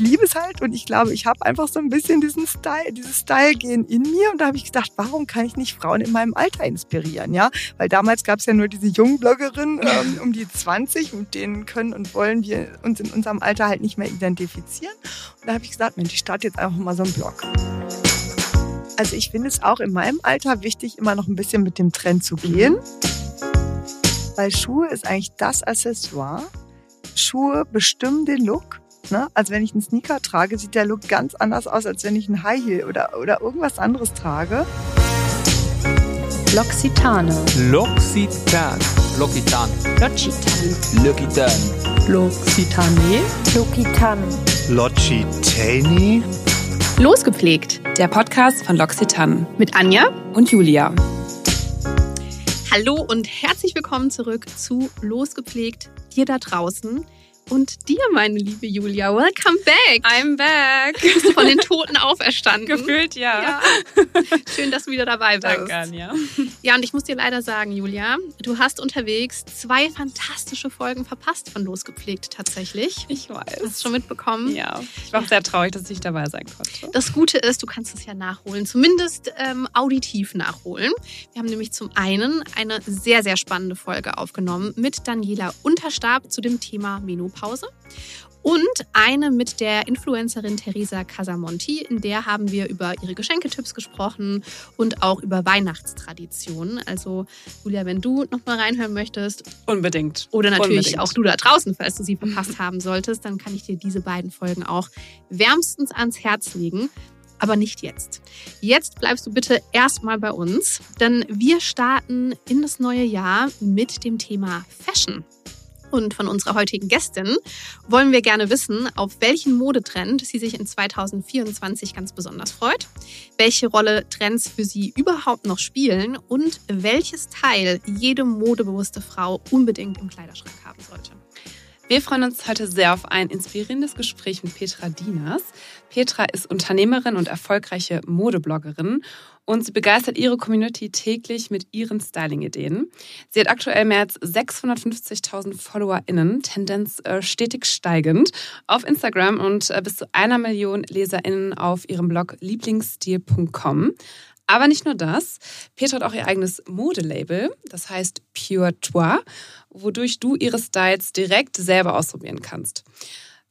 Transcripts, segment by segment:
ich liebe es halt und ich glaube, ich habe einfach so ein bisschen diesen Style, dieses Style-Gehen in mir. Und da habe ich gedacht, warum kann ich nicht Frauen in meinem Alter inspirieren? Ja, weil damals gab es ja nur diese jungen Bloggerinnen ähm, um die 20, mit denen können und wollen wir uns in unserem Alter halt nicht mehr identifizieren. Und da habe ich gesagt, Mensch, ich starte jetzt einfach mal so einen Blog. Also ich finde es auch in meinem Alter wichtig, immer noch ein bisschen mit dem Trend zu gehen. Weil Schuhe ist eigentlich das Accessoire. Schuhe bestimmen den Look. Ne? Also wenn ich einen Sneaker trage, sieht der Look ganz anders aus, als wenn ich einen High Heel oder, oder irgendwas anderes trage. L'Occitane. L'Occitan. L'Occitan. L'Occitane. L'Occitan. L'Occitane. L'Occitane. Logitani? Losgepflegt, der Podcast von L'Occitane mit Anja und Julia. Hallo und herzlich willkommen zurück zu Losgepflegt, dir da draußen. Und dir, meine liebe Julia, welcome back. I'm back. Bist du von den Toten auferstanden? Gefühlt, ja. Ja. Schön, dass du wieder dabei bist. Danke, Anja. Ja, und ich muss dir leider sagen, Julia, du hast unterwegs zwei fantastische Folgen verpasst von Losgepflegt tatsächlich. Ich weiß. Hast du schon mitbekommen? Ja. Ich war auch sehr traurig, dass ich nicht dabei sein konnte. Das Gute ist, du kannst es ja nachholen, zumindest ähm, auditiv nachholen. Wir haben nämlich zum einen eine sehr, sehr spannende Folge aufgenommen mit Daniela Unterstab zu dem Thema Menopause. Und eine mit der Influencerin Teresa Casamonti, in der haben wir über ihre Geschenketipps gesprochen und auch über Weihnachtstraditionen. Also, Julia, wenn du nochmal reinhören möchtest, Unbedingt. oder natürlich Unbedingt. auch du da draußen, falls du sie verpasst haben solltest, dann kann ich dir diese beiden Folgen auch wärmstens ans Herz legen. Aber nicht jetzt. Jetzt bleibst du bitte erstmal bei uns, denn wir starten in das neue Jahr mit dem Thema Fashion. Und von unserer heutigen Gästin wollen wir gerne wissen, auf welchen Modetrend sie sich in 2024 ganz besonders freut, welche Rolle Trends für sie überhaupt noch spielen und welches Teil jede modebewusste Frau unbedingt im Kleiderschrank haben sollte. Wir freuen uns heute sehr auf ein inspirierendes Gespräch mit Petra Dieners. Petra ist Unternehmerin und erfolgreiche Modebloggerin und sie begeistert ihre Community täglich mit ihren Styling-Ideen. Sie hat aktuell mehr als 650.000 FollowerInnen, Tendenz äh, stetig steigend, auf Instagram und äh, bis zu einer Million LeserInnen auf ihrem Blog lieblingsstil.com. Aber nicht nur das. Petra hat auch ihr eigenes Modelabel, das heißt Pure Toi, wodurch du ihre Styles direkt selber ausprobieren kannst.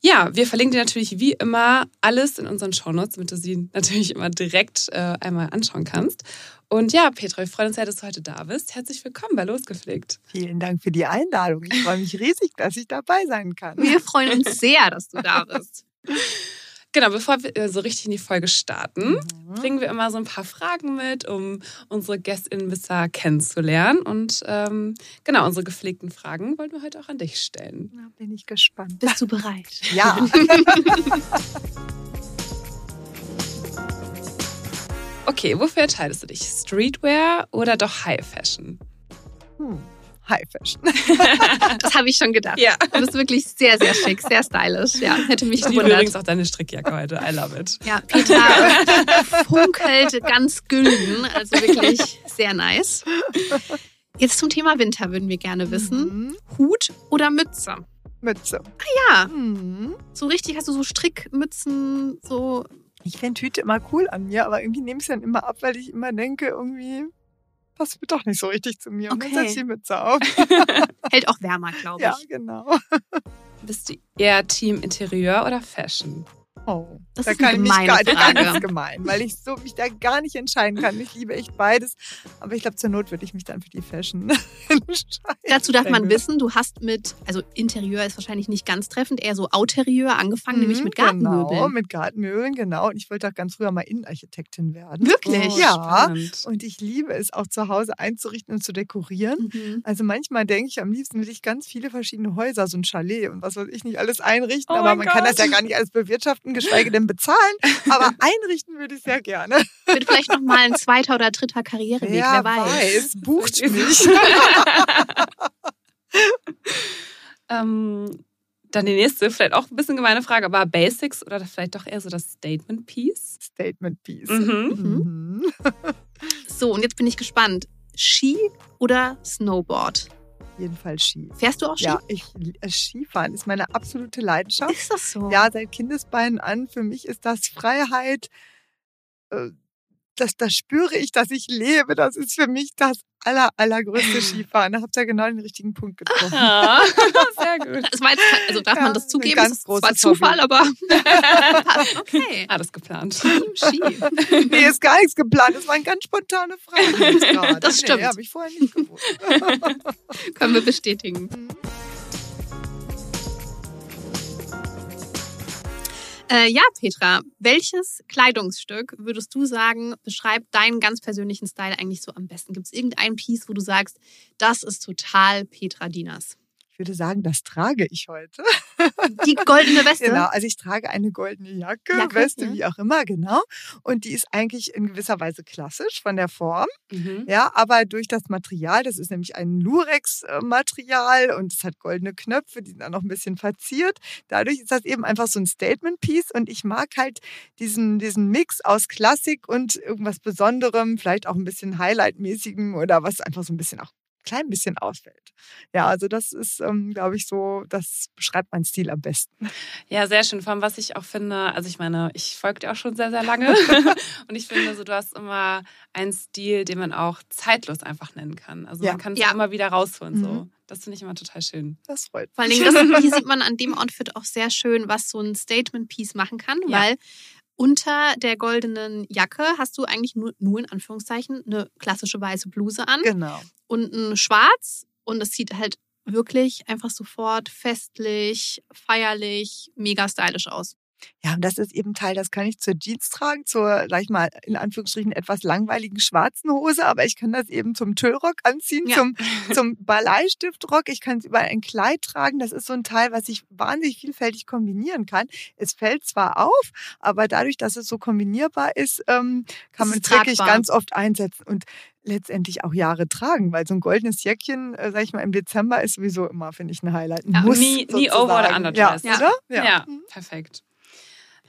Ja, wir verlinken dir natürlich wie immer alles in unseren Shownotes, damit du sie natürlich immer direkt äh, einmal anschauen kannst. Und ja, Petra, wir freuen uns sehr, dass du heute da bist. Herzlich willkommen bei Losgepflegt. Vielen Dank für die Einladung. Ich freue mich riesig, dass ich dabei sein kann. Wir freuen uns sehr, dass du da bist. Genau, bevor wir äh, so richtig in die Folge starten, Mhm. bringen wir immer so ein paar Fragen mit, um unsere GästInnen besser kennenzulernen. Und ähm, genau, unsere gepflegten Fragen wollen wir heute auch an dich stellen. Na, bin ich gespannt. Bist du bereit? Ja. Okay, wofür entscheidest du dich? Streetwear oder doch High Fashion? Hm. High Fashion. Das habe ich schon gedacht. Ja. Du bist wirklich sehr, sehr schick, sehr stylisch. Ja, hätte mich Ich liebe gewundert. übrigens auch deine Strickjacke heute. I love it. Ja, Petra funkelt ganz gülden. Also wirklich sehr nice. Jetzt zum Thema Winter würden wir gerne wissen. Mhm. Hut oder Mütze? Mütze. Ja, Mhm. so richtig hast du so Strickmützen, so. Ich finde Hüte immer cool an mir, aber irgendwie nehme ich es dann immer ab, weil ich immer denke, irgendwie passt mir doch nicht so richtig zu mir. Und Okay. dann setze ich die Mütze auf. Hält auch wärmer, glaube Ja, ich. genau. Bist du eher Team Interieur oder Fashion? Oh, Das da ist eine kann ich gar nicht ganz gemein, weil ich so mich da gar nicht entscheiden kann. Ich liebe echt beides, aber ich glaube zur Not würde ich mich dann für die Fashion entscheiden. Dazu darf man wissen, du hast mit, also Interieur ist wahrscheinlich nicht ganz treffend, eher so Outerieur angefangen, nämlich Mhm, mit Gartenmöbeln. Genau, mit Gartenmöbeln, genau. Und ich wollte auch ganz früher mal Innenarchitektin werden. Wirklich? Ja. spannend. Und ich liebe es auch zu Hause einzurichten und zu dekorieren. Mhm. Also manchmal denke ich, am liebsten will ich ganz viele verschiedene Häuser, so ein Chalet und was weiß ich nicht alles einrichten. Oh aber man kann das Gott. ja gar nicht alles bewirtschaften, geschweige denn bezahlen. Aber einrichten würde ich sehr gerne. Wird vielleicht noch mal ein zweiter oder dritter Karriereweg, Wer wer weiß. bucht Vielleicht mich. ähm, dann die nächste, vielleicht auch ein bisschen gemeine Frage, aber Basics oder vielleicht doch eher so das Statement Piece? Statement Piece. Mhm. Mhm. So, und jetzt bin ich gespannt. Ski oder Snowboard? Jeden Fall Ski. Fährst du auch Ski? Ja, ich, äh, Skifahren ist meine absolute Leidenschaft. Ist das so? Ja, seit Kindesbeinen an. Für mich ist das Freiheit. Das, das spüre ich, dass ich lebe. Das ist für mich das aller, allergrößte Skifahren. Da habt ihr genau den richtigen Punkt getroffen. Ah, sehr gut. Das war jetzt, also darf Ja, man das zugeben? ganz das war Zufall, aber okay. Alles geplant. Team Ski. Nee, ist gar nichts geplant. Das war eine ganz spontane Frage. jetzt gerade. Das stimmt. Nee, habe ich vorher nicht gewusst. Können wir bestätigen. Äh, ja, Petra, welches Kleidungsstück würdest du sagen, beschreibt deinen ganz persönlichen Style eigentlich so am besten? Gibt es irgendein Piece, wo du sagst, das ist total Petra Dinas? Ich würde sagen, das trage ich heute. Die goldene Weste? Genau, also ich trage eine goldene Jacke, Jacke, Weste, ja. wie auch immer, genau. Und die ist eigentlich in gewisser Weise klassisch von der Form. Mhm. Ja, aber durch das Material, das ist nämlich ein Lurex-Material und es hat goldene Knöpfe, die sind auch noch ein bisschen verziert. Dadurch ist das eben einfach so ein Statement-Piece und ich mag halt diesen, diesen Mix aus Klassik und irgendwas Besonderem, vielleicht auch ein bisschen Highlight-mäßigem oder was einfach so ein bisschen auch klein bisschen ausfällt. Ja, also das ist, ähm, glaube ich, so, das beschreibt meinen Stil am besten. Ja, sehr schön. Vor allem, was ich auch finde, also ich meine, ich folge dir auch schon sehr, sehr lange. und ich finde, so, du hast immer einen Stil, den man auch zeitlos einfach nennen kann. Also Ja. man kann es Ja. immer wieder rausholen. So. Mhm. Das finde ich immer total schön. Das freut Vor allen mich. Dingen, das, hier sieht man an dem Outfit auch sehr schön, was so ein Statement-Piece machen kann, Ja. weil unter der goldenen Jacke hast du eigentlich nur, nur in Anführungszeichen eine klassische weiße Bluse an Genau. und ein Schwarz und es sieht halt wirklich einfach sofort festlich, feierlich, mega stylisch aus. Ja, und das ist eben Teil, das kann ich zur Jeans tragen, zur, sag ich mal, in Anführungsstrichen etwas langweiligen schwarzen Hose, aber ich kann das eben zum Tüllrock anziehen, Ja. zum, zum Baleistiftrock. Ich kann es über ein Kleid tragen. Das ist so ein Teil, was ich wahnsinnig vielfältig kombinieren kann. Es fällt zwar auf, aber dadurch, dass es so kombinierbar ist, ähm, kann man es wirklich ganz oft einsetzen und letztendlich auch Jahre tragen, weil so ein goldenes Jäckchen, äh, sag ich mal, im Dezember ist sowieso immer, finde ich, ein Highlight. Ein Ja, Muss nie- nie over sozusagen. underdressed. Ja, Ja. oder? Ja, Mhm. perfekt.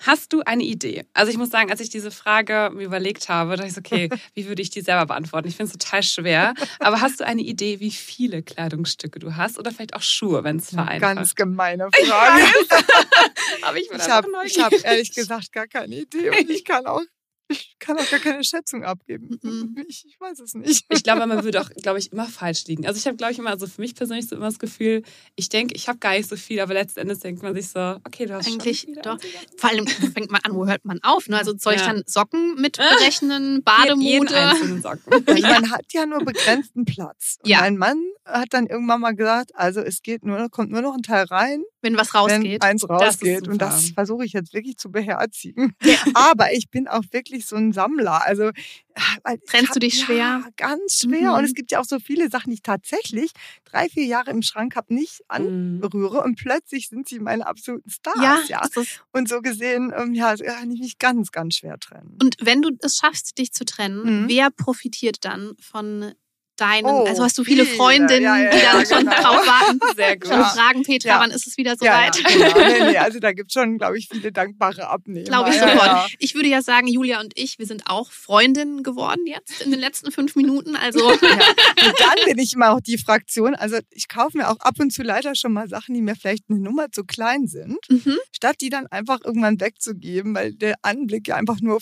Hast du eine Idee? Also ich muss sagen, als ich diese Frage mir überlegt habe, dachte ich so, okay, wie würde ich die selber beantworten? Ich finde es total schwer. Aber hast du eine Idee, wie viele Kleidungsstücke du hast? Oder vielleicht auch Schuhe, wenn es vereinfacht? Ganz gemeine Frage. Aber ich Ich habe hab ehrlich gesagt gar keine Idee und ich kann auch, ich kann auch gar keine Schätzung abgeben. Mhm. Ich, ich weiß es nicht. Ich glaube, man würde auch, glaube ich, immer falsch liegen. Also ich habe, glaube ich, immer, also für mich persönlich so immer das Gefühl, ich denke, ich habe gar nicht so viel, aber letzten Endes denkt man sich so, okay, du hast Eigentlich schon doch. Vor allem fängt man an, wo hört man auf? Ne? Also soll ich Ja. dann Socken mit berechnen, Jeden Bademode? einzelnen Socken. Man hat ja nur begrenzten Platz. Und Ja. mein Mann hat dann irgendwann mal gesagt, also es geht nur, kommt nur noch ein Teil rein, Wenn was wenn rausgeht. eins ist rausgeht. Und super. das versuche ich jetzt wirklich zu beherzigen. Aber ich bin auch wirklich so ein Sammler. Also Trennst hab- du dich schwer? Ja, ganz schwer. Mhm. Und es gibt ja auch so viele Sachen, die ich tatsächlich drei, vier Jahre im Schrank habe, nicht Mhm. berühre und plötzlich sind sie meine absoluten Stars. ja, ja. Und so gesehen, ähm, ja, kann ich mich ganz, ganz schwer trennen. Und wenn du es schaffst, dich zu trennen, Mhm. wer profitiert dann von deinen, Oh, also hast du viele viele. Freundinnen, Ja, ja, die dann schon genau. drauf warten Sehr gut. und Ja. fragen, Petra, wann ist es wieder soweit? genau. nee, also da gibt es schon, glaube ich, viele dankbare Abnehmer. Glaube ich sofort. Ich würde ja sagen, Julia und ich, wir sind auch Freundinnen geworden jetzt in den letzten fünf Minuten. Also. Und dann bin ich immer auch die Fraktion, also ich kaufe mir auch ab und zu leider schon mal Sachen, die mir vielleicht eine Nummer zu klein sind, mhm. statt die dann einfach irgendwann wegzugeben, weil der Anblick ja einfach nur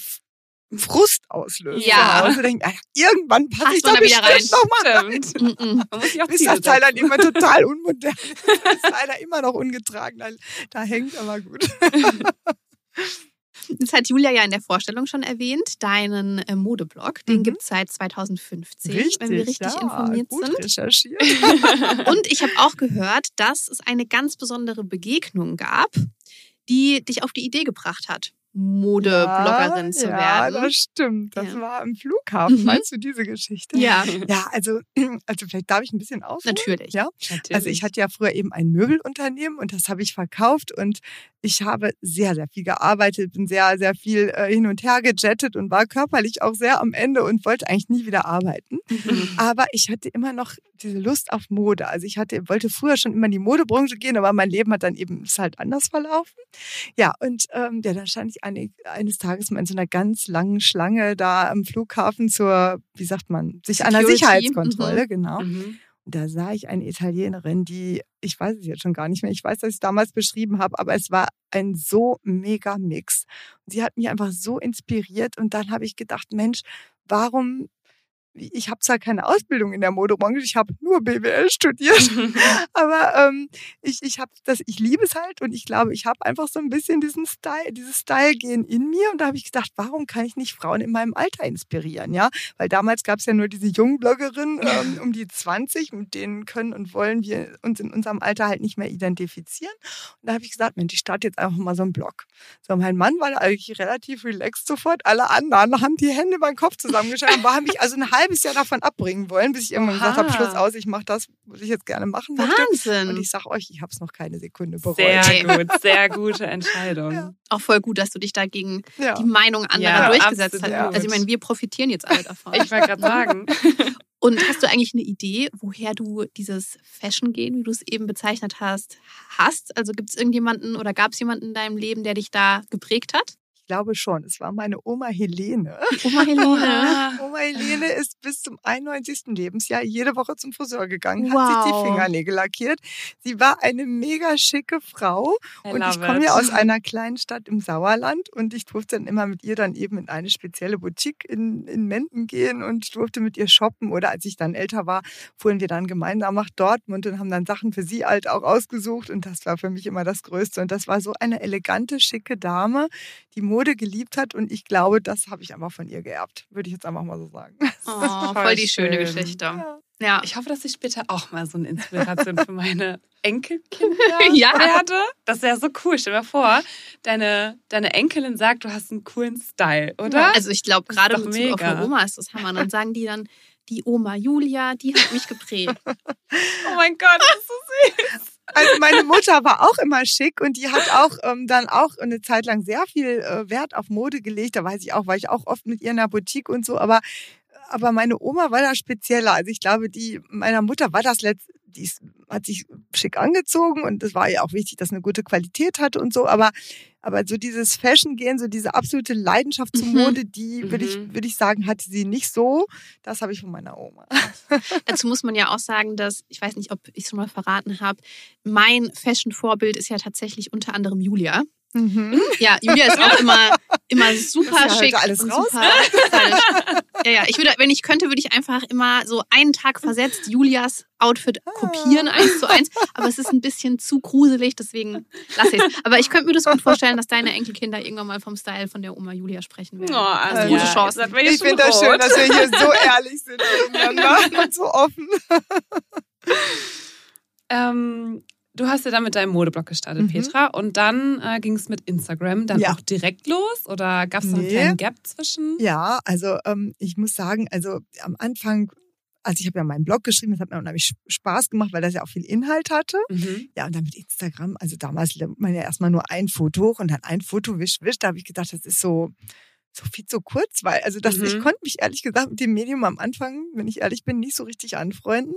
Frust auslöst. Ja. Denk, ah, irgendwann passe Passt ich da wieder bestimmt noch mal auch bis das Teil dann immer total unmodern ist. Das ist leider immer noch ungetragen. Da, da hängt aber gut. Das hat Julia ja in der Vorstellung schon erwähnt, deinen äh, Modeblog. Den Mhm. gibt es seit 2015, wenn wir richtig ja, informiert gut sind. recherchiert. Und ich habe auch gehört, dass es eine ganz besondere Begegnung gab, die dich auf die Idee gebracht hat, Modebloggerin zu ja, werden. Ja, das stimmt. Das Ja. war am Flughafen. Mhm. Meinst du diese Geschichte? Ja, Ja, also, also vielleicht darf ich ein bisschen ausholen. natürlich. Ja, also ich hatte ja früher eben ein Möbelunternehmen und das habe ich verkauft und ich habe sehr, sehr viel gearbeitet, bin sehr, sehr viel äh, hin und her gejettet und war körperlich auch sehr am Ende und wollte eigentlich nie wieder arbeiten. Mhm. Aber ich hatte immer noch diese Lust auf Mode. Also ich hatte, wollte früher schon immer in die Modebranche gehen, aber mein Leben hat dann eben ist halt anders verlaufen. Ja, und ähm, ja, dann stand ich eine, eines Tages mal in so einer ganz langen Schlange da am Flughafen zur, wie sagt man, sich einer Sicherheitskontrolle, genau. Mhm. da sah ich eine Italienerin, die, ich weiß es jetzt schon gar nicht mehr, ich weiß, dass ich es damals beschrieben habe, aber es war ein so mega Mix. Sie hat mich einfach so inspiriert und dann habe ich gedacht, Mensch, warum ich habe zwar keine Ausbildung in der Modebranche, ich habe nur BWL studiert, aber ähm, ich, ich habe das, ich liebe es halt und ich glaube, ich habe einfach so ein bisschen diesen Style, dieses Style-Gehen in mir und da habe ich gedacht, warum kann ich nicht Frauen in meinem Alter inspirieren, ja? Weil damals gab es ja nur diese jungen Bloggerinnen ähm, um die 20, mit denen können und wollen wir uns in unserem Alter halt nicht mehr identifizieren. Und da habe ich gesagt, Mensch, ich starte jetzt einfach mal so einen Blog. So, mein Mann war eigentlich relativ relaxed sofort, alle anderen haben die Hände beim Kopf zusammengeschlagen, war mich also eine halbe halbes Jahr davon abbringen wollen, bis ich irgendwann Oha. gesagt habe, Schluss aus, ich mache das, was ich jetzt gerne machen möchte. Wahnsinn. Und ich sage euch, ich habe es noch keine Sekunde bereut. Sehr gut, sehr gute Entscheidung. Ja. Auch voll gut, dass du dich dagegen ja. die Meinung anderer ja, durchgesetzt hast. Also ich meine, wir profitieren jetzt alle davon. ich wollte gerade sagen. Und hast du eigentlich eine Idee, woher du dieses Fashion-Gehen, wie du es eben bezeichnet hast, hast? Also gibt es irgendjemanden oder gab es jemanden in deinem Leben, der dich da geprägt hat? Glaube schon. Es war meine Oma Helene. Oma Helene. Oma Helene ist bis zum 91. Lebensjahr jede Woche zum Friseur gegangen, wow. hat sich die Fingernägel lackiert. Sie war eine mega schicke Frau. I und ich komme ja aus einer kleinen Stadt im Sauerland und ich durfte dann immer mit ihr dann eben in eine spezielle Boutique in, in Menden gehen und durfte mit ihr shoppen. Oder als ich dann älter war, fuhren wir dann gemeinsam nach Dortmund und haben dann Sachen für sie halt auch ausgesucht. Und das war für mich immer das Größte. Und das war so eine elegante, schicke Dame, die Mode geliebt hat und ich glaube, das habe ich einfach von ihr geerbt, würde ich jetzt einfach mal so sagen. Oh, voll, die schön. schöne Geschichte. Ja. ja. Ich hoffe, dass ich später auch mal so eine Inspiration für meine Enkelkinder ja. werde. Das wäre so cool. Stell dir mal vor, deine, deine Enkelin sagt, du hast einen coolen Style, oder? Ja. Also ich glaube, gerade auf eine Oma ist das Hammer. Dann sagen die dann, die Oma Julia, die hat mich geprägt. oh mein Gott, das ist so süß. Also meine Mutter war auch immer schick und die hat auch ähm, dann auch eine Zeit lang sehr viel äh, Wert auf Mode gelegt. Da weiß ich auch, war ich auch oft mit ihr in der Boutique und so. Aber aber meine Oma war da spezieller. Also ich glaube, die meiner Mutter war das letzt, die hat sich schick angezogen und es war ja auch wichtig, dass eine gute Qualität hatte und so. Aber aber so dieses Fashion gehen, so diese absolute Leidenschaft zur mhm. Mode, die würde ich mhm. würde ich sagen, hatte sie nicht so. Das habe ich von meiner Oma. Dazu muss man ja auch sagen, dass ich weiß nicht, ob ich es schon mal verraten habe. Mein Fashion Vorbild ist ja tatsächlich unter anderem Julia. Mhm. Ja, Julia ist auch immer, immer super ja schick. alles raus. Super ja, ja. Ich würde, wenn ich könnte, würde ich einfach immer so einen Tag versetzt Julias Outfit kopieren, eins zu eins. Aber es ist ein bisschen zu gruselig, deswegen lasse ich es. Aber ich könnte mir das gut vorstellen, dass deine Enkelkinder irgendwann mal vom Style von der Oma Julia sprechen werden. Oh, also ja, gute Chance. Ich finde das schön, dass wir hier so ehrlich sind und so offen. ähm, Du hast ja dann mit deinem Modeblog gestartet, mhm. Petra, und dann äh, ging es mit Instagram dann ja. auch direkt los oder gab es noch nee. einen kleinen Gap zwischen? Ja, also ähm, ich muss sagen, also am Anfang also ich habe ja meinen Blog geschrieben, das hat mir unheimlich Spaß gemacht, weil das ja auch viel Inhalt hatte. Mhm. Ja, und dann mit Instagram, also damals lernt man ja erstmal nur ein Foto hoch und dann ein Foto wisch, wisch. Da habe ich gedacht, das ist so, so viel zu kurz, weil, also das, mhm. ich konnte mich ehrlich gesagt mit dem Medium am Anfang, wenn ich ehrlich bin, nicht so richtig anfreuen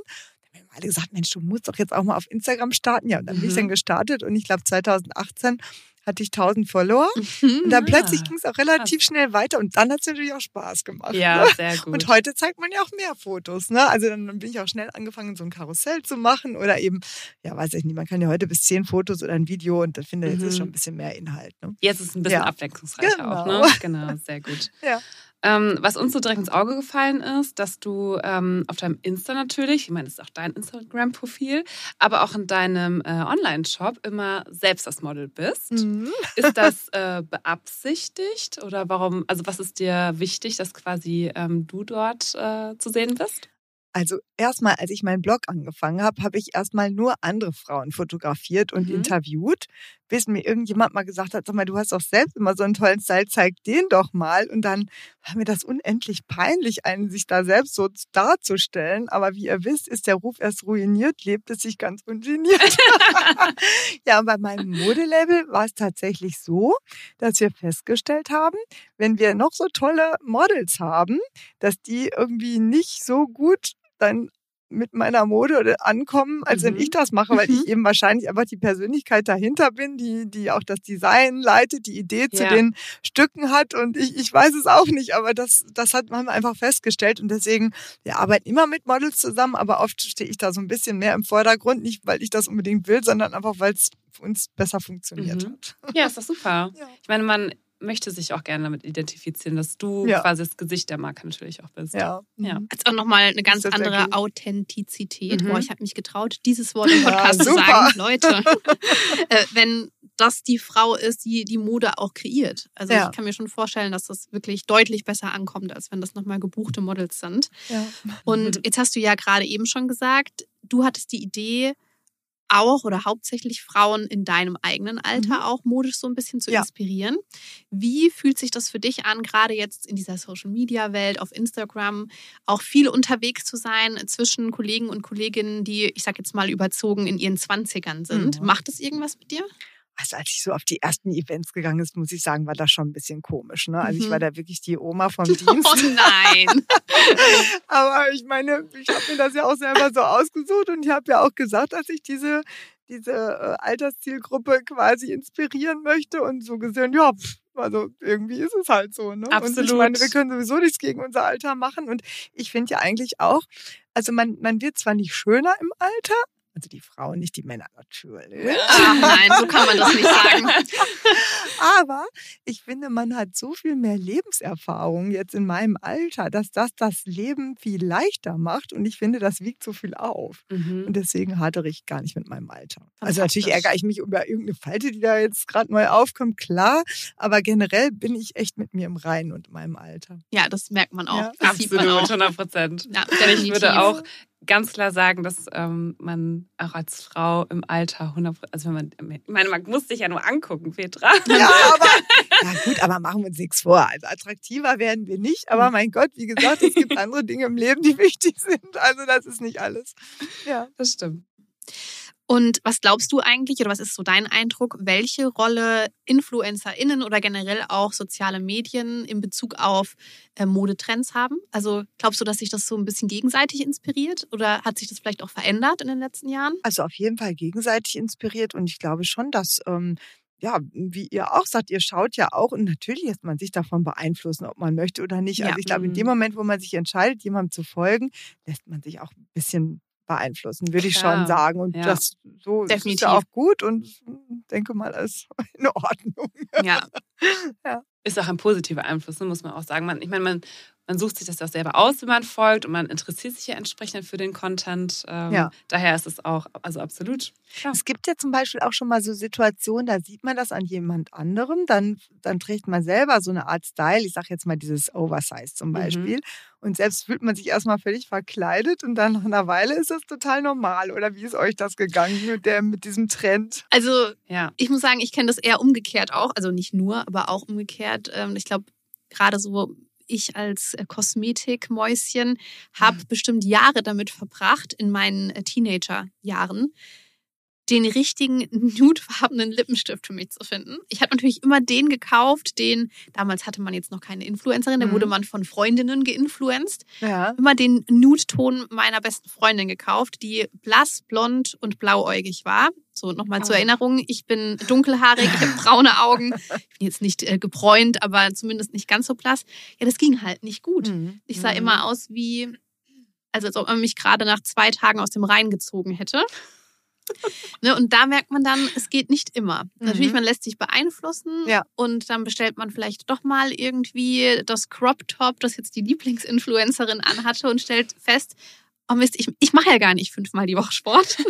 haben alle gesagt, Mensch, du musst doch jetzt auch mal auf Instagram starten. Ja, und dann mhm. bin ich dann mhm. gestartet und ich glaube 2018 hatte ich 1000 Follower. Mhm. Und dann plötzlich ging es auch relativ Krass. schnell weiter und dann hat es natürlich auch Spaß gemacht. Ja, ne? sehr gut. Und heute zeigt man ja auch mehr Fotos. Ne? Also dann bin ich auch schnell angefangen, so ein Karussell zu machen oder eben, ja, weiß ich nicht, man kann ja heute bis zehn Fotos oder ein Video und da finde ich, jetzt ist schon ein bisschen mehr Inhalt. Ne? Jetzt ist es ein bisschen ja. abwechslungsreicher genau. auch, ne? Genau, sehr gut. ja. Ähm, was uns so direkt ins Auge gefallen ist, dass du ähm, auf deinem Insta natürlich, ich meine, das ist auch dein Instagram-Profil, aber auch in deinem äh, Online-Shop immer selbst das Model bist. Mhm. Ist das äh, beabsichtigt oder warum, also was ist dir wichtig, dass quasi ähm, du dort äh, zu sehen bist? Also erstmal, als ich meinen Blog angefangen habe, habe ich erstmal nur andere Frauen fotografiert und mhm. interviewt, bis mir irgendjemand mal gesagt hat, sag mal, du hast doch selbst immer so einen tollen Style, zeig den doch mal. Und dann war mir das unendlich peinlich, einen sich da selbst so darzustellen. Aber wie ihr wisst, ist der Ruf erst ruiniert, lebt es sich ganz ungeniert. ja, und bei meinem Modelabel war es tatsächlich so, dass wir festgestellt haben, wenn wir noch so tolle Models haben, dass die irgendwie nicht so gut dann mit meiner Mode oder ankommen, als wenn Mhm. ich das mache, weil Mhm. ich eben wahrscheinlich einfach die Persönlichkeit dahinter bin, die, die auch das Design leitet, die Idee zu Ja. den Stücken hat und ich, ich weiß es auch nicht, aber das, das hat man einfach festgestellt und deswegen, wir arbeiten immer mit Models zusammen, aber oft stehe ich da so ein bisschen mehr im Vordergrund, nicht weil ich das unbedingt will, sondern einfach weil es für uns besser funktioniert Mhm. hat. Ja, ist doch super. Ja. Ich meine, man möchte sich auch gerne damit identifizieren, dass du Ja. quasi das Gesicht der Marke natürlich auch bist. Ja. Ja. Mhm. Jetzt auch nochmal eine ganz andere okay. Authentizität. Mhm. Boah, ich habe mich getraut, dieses Wort im Podcast zu super. sagen. Leute, äh, wenn das die Frau ist, die die Mode auch kreiert. Also Ja. ich kann mir schon vorstellen, dass das wirklich deutlich besser ankommt, als wenn das nochmal gebuchte Models sind. Ja. Und jetzt hast du ja gerade eben schon gesagt, du hattest die Idee, auch oder hauptsächlich Frauen in deinem eigenen Alter Mhm. auch modisch so ein bisschen zu Ja. inspirieren. Wie fühlt sich das für dich an, gerade jetzt in dieser Social-Media-Welt, auf Instagram, auch viel unterwegs zu sein zwischen Kollegen und Kolleginnen, die, ich sag jetzt mal, überzogen in ihren Zwanzigern sind? Mhm. Macht das irgendwas mit dir? Also als ich so auf die ersten Events gegangen ist, muss ich sagen, war das schon ein bisschen komisch. Ne? Also ich Mhm. war da wirklich die Oma vom Dienst. Oh nein! Aber ich meine, ich habe mir das ja auch selber so ausgesucht und ich habe ja auch gesagt, dass ich diese, diese äh, Alterszielgruppe quasi inspirieren möchte und so gesehen, ja, pff, also irgendwie ist es halt so. Ne? Und ich Absolut. meine, wir können sowieso nichts gegen unser Alter machen und ich finde ja eigentlich auch, also man, man wird zwar nicht schöner im Alter, also die Frauen, nicht die Männer natürlich. Ach nein, so kann man das nicht sagen. Aber ich finde, man hat so viel mehr Lebenserfahrung jetzt in meinem Alter, dass das das Leben viel leichter macht. Und ich finde, das wiegt so viel auf. Mhm. Und deswegen hadere ich gar nicht mit meinem Alter. Also natürlich ärgere ich mich über irgendeine Falte, die da jetzt gerade neu aufkommt, klar. Aber generell bin ich echt mit mir im Reinen und meinem Alter. Ja, das merkt man auch. Ja. Das sieht man Absolut, auch. 100 Prozent. Ja, Ich würde auch ganz klar sagen, dass ähm, man auch als Frau im Alter 100 also wenn man, ich meine, man muss sich ja nur angucken, Petra. Ja, aber ja gut, aber machen wir uns nichts vor. Also attraktiver werden wir nicht. Aber mein Gott, wie gesagt, es gibt andere Dinge im Leben, die wichtig sind. Also das ist nicht alles. Ja. Das stimmt. Und was glaubst du eigentlich oder was ist so dein Eindruck, welche Rolle InfluencerInnen oder generell auch soziale Medien in Bezug auf äh, Modetrends haben? Also glaubst du, dass sich das so ein bisschen gegenseitig inspiriert oder hat sich das vielleicht auch verändert in den letzten Jahren? Also auf jeden Fall gegenseitig inspiriert und ich glaube schon, dass ähm, ja, wie ihr auch sagt, ihr schaut ja auch und natürlich lässt man sich davon beeinflussen, ob man möchte oder nicht. Ja. Also ich glaube, in dem Mhm. Moment, wo man sich entscheidet, jemandem zu folgen, lässt man sich auch ein bisschen beeinflussen, würde ich schon sagen. Und ja. das so das ist Definitiv. ja auch gut und denke mal, ist in Ordnung. Ja, Ist auch ein positiver Einfluss, ne, muss man auch sagen. Man, ich meine, man, man sucht sich das auch selber aus, wie man folgt und man interessiert sich ja entsprechend für den Content. Ähm, Ja. Daher ist es auch, also absolut. Ja. Es gibt ja zum Beispiel auch schon mal so Situationen, da sieht man das an jemand anderem, dann, dann trägt man selber so eine Art Style, ich sage jetzt mal dieses Oversize zum Mhm. Beispiel. Und selbst fühlt man sich erstmal völlig verkleidet und dann nach einer Weile ist das total normal. Oder wie ist euch das gegangen mit, der, mit diesem Trend? also Ja. ich muss sagen, ich kenne das eher umgekehrt auch. Also nicht nur, aber auch umgekehrt. Ähm, Ich glaube, gerade so ich als äh, Kosmetikmäuschen habe bestimmt Jahre damit verbracht, in meinen äh, Teenagerjahren den richtigen nudefarbenen Lippenstift für mich zu finden. Ich habe natürlich immer den gekauft, den, damals hatte man jetzt noch keine Influencerin, da Mhm. wurde man von Freundinnen geinfluenced Ja. immer den Nude-Ton meiner besten Freundin gekauft, die blass, blond und blauäugig war. So nochmal zur Ah. Erinnerung, ich bin dunkelhaarig, ich habe braune Augen. Ich bin jetzt nicht äh, gebräunt, aber zumindest nicht ganz so blass. Ja, das ging halt nicht gut. Mhm. Ich sah Mhm. immer aus wie, also als ob man mich gerade nach zwei Tagen aus dem Rhein gezogen hätte. Ne, und da merkt man dann, es geht nicht immer. Natürlich, Mhm. man lässt sich beeinflussen Ja. und dann bestellt man vielleicht doch mal irgendwie das Crop Top, das jetzt die Lieblingsinfluencerin anhatte und stellt fest, oh Mist, ich, ich mache ja gar nicht fünfmal die Woche Sport.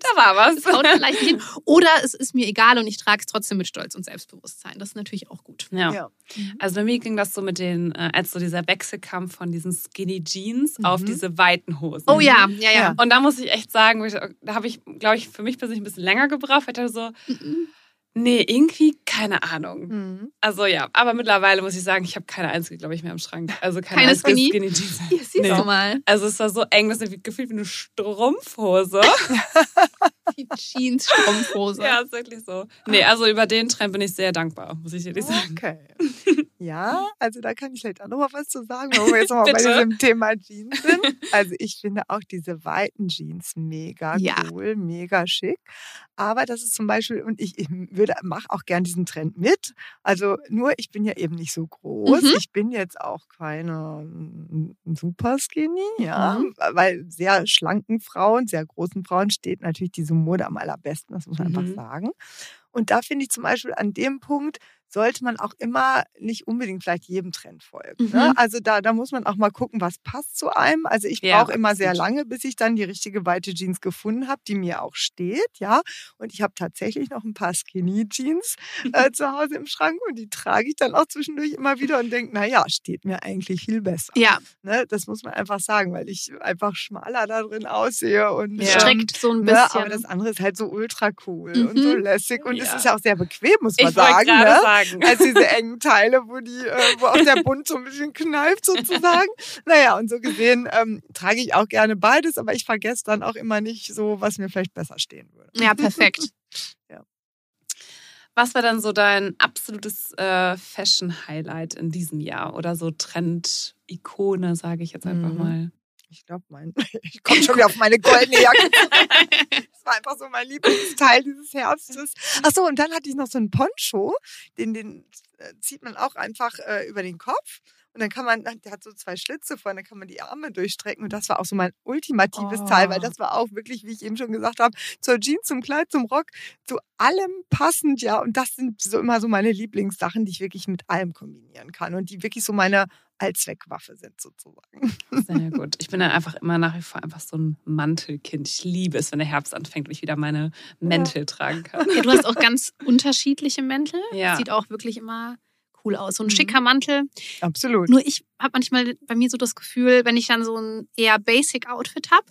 Da war was. Das haut vielleicht nicht hin. Oder es ist mir egal und ich trage es trotzdem mit Stolz und Selbstbewusstsein. Das ist natürlich auch gut. Ja. Ja. Also bei mir ging das so mit den, äh, als so dieser Wechselkampf von diesen Skinny Jeans Mhm. auf diese weiten Hosen. Oh ja, ja, ja. Und da muss ich echt sagen, da habe ich, glaube ich, für mich persönlich ein bisschen länger gebraucht, weil ich dachte so, Mhm. Nee, irgendwie keine Ahnung. Mhm. Also ja, aber mittlerweile muss ich sagen, ich habe keine einzige, glaube ich, mehr im Schrank. Also keine, Keine einzige Skinny? Skinny Jeans. Hier, siehst Nee. du mal. Also es war so eng, das ist gefühlt wie eine Strumpfhose. Die Jeans-Strumpfhose. ja, ist wirklich so. Nee, also über den Trend bin ich sehr dankbar, muss ich ehrlich sagen. Okay. Ja, also da kann ich vielleicht auch noch mal was zu sagen, wo wir jetzt noch mal bei diesem Thema Jeans sind. Also ich finde auch diese weiten Jeans mega Ja. cool, mega schick. Aber das ist zum Beispiel, und ich, ich würde, mache auch gern diesen Trend mit. Also nur, ich bin ja eben nicht so groß. Mhm. Ich bin jetzt auch keine mm, super skinny, ja. Mhm. Weil sehr schlanken Frauen, sehr großen Frauen steht natürlich diese Mode am allerbesten, das muss man Mhm. einfach sagen. Und da finde ich zum Beispiel an dem Punkt, sollte man auch immer nicht unbedingt vielleicht jedem Trend folgen. Ne? Mhm. Also da, da muss man auch mal gucken, was passt zu einem. Also ich Ja, brauche immer sehr lange, bis ich dann die richtige weite Jeans gefunden habe, die mir auch steht, ja. Und ich habe tatsächlich noch ein paar Skinny Jeans äh, zu Hause im Schrank und die trage ich dann auch zwischendurch immer wieder und denke, naja, steht mir eigentlich viel besser. Ja, Ne? Das muss man einfach sagen, weil ich einfach schmaler da drin aussehe und Ja. strickt so ein Ne, bisschen. aber das andere ist halt so ultra cool und so Mhm. lässig und es Ja. ist ja auch sehr bequem, muss man Ich sagen. Ne? sagen. Als diese engen Teile, wo die, äh, wo auch der Bund so ein bisschen kneift sozusagen. Naja, und so gesehen ähm, trage ich auch gerne beides, aber ich vergesse dann auch immer nicht so, was mir vielleicht besser stehen würde. ja, perfekt. Was war dann so dein absolutes äh, Fashion-Highlight in diesem Jahr? Oder so Trend-Ikone, sage ich jetzt einfach Mhm. mal. Ich glaube, mein, ich komme schon wieder auf meine goldene Jacke. Das war einfach so mein Lieblingsteil dieses Herbstes. Ach so, und dann hatte ich noch so einen Poncho, den, den äh, zieht man auch einfach äh, über den Kopf. Und dann kann man, der hat so zwei Schlitze vorne, dann kann man die Arme durchstrecken. Und das war auch so mein ultimatives Oh. Teil, weil das war auch wirklich, wie ich eben schon gesagt habe, zur Jeans, zum Kleid, zum Rock, zu allem passend, ja. Und das sind so immer so meine Lieblingssachen, die ich wirklich mit allem kombinieren kann und die wirklich so meine Allzweckwaffe sind sozusagen. Sehr gut. Ich bin dann einfach immer nach wie vor einfach so ein Mantelkind. Ich liebe es, wenn der Herbst anfängt und ich wieder meine Mäntel tragen kann. Ja, du hast auch ganz unterschiedliche Mäntel. Ja. Sieht auch wirklich immer cool aus. So ein Mhm. schicker Mantel. Absolut. Nur ich habe manchmal bei mir so das Gefühl, wenn ich dann so ein eher basic Outfit habe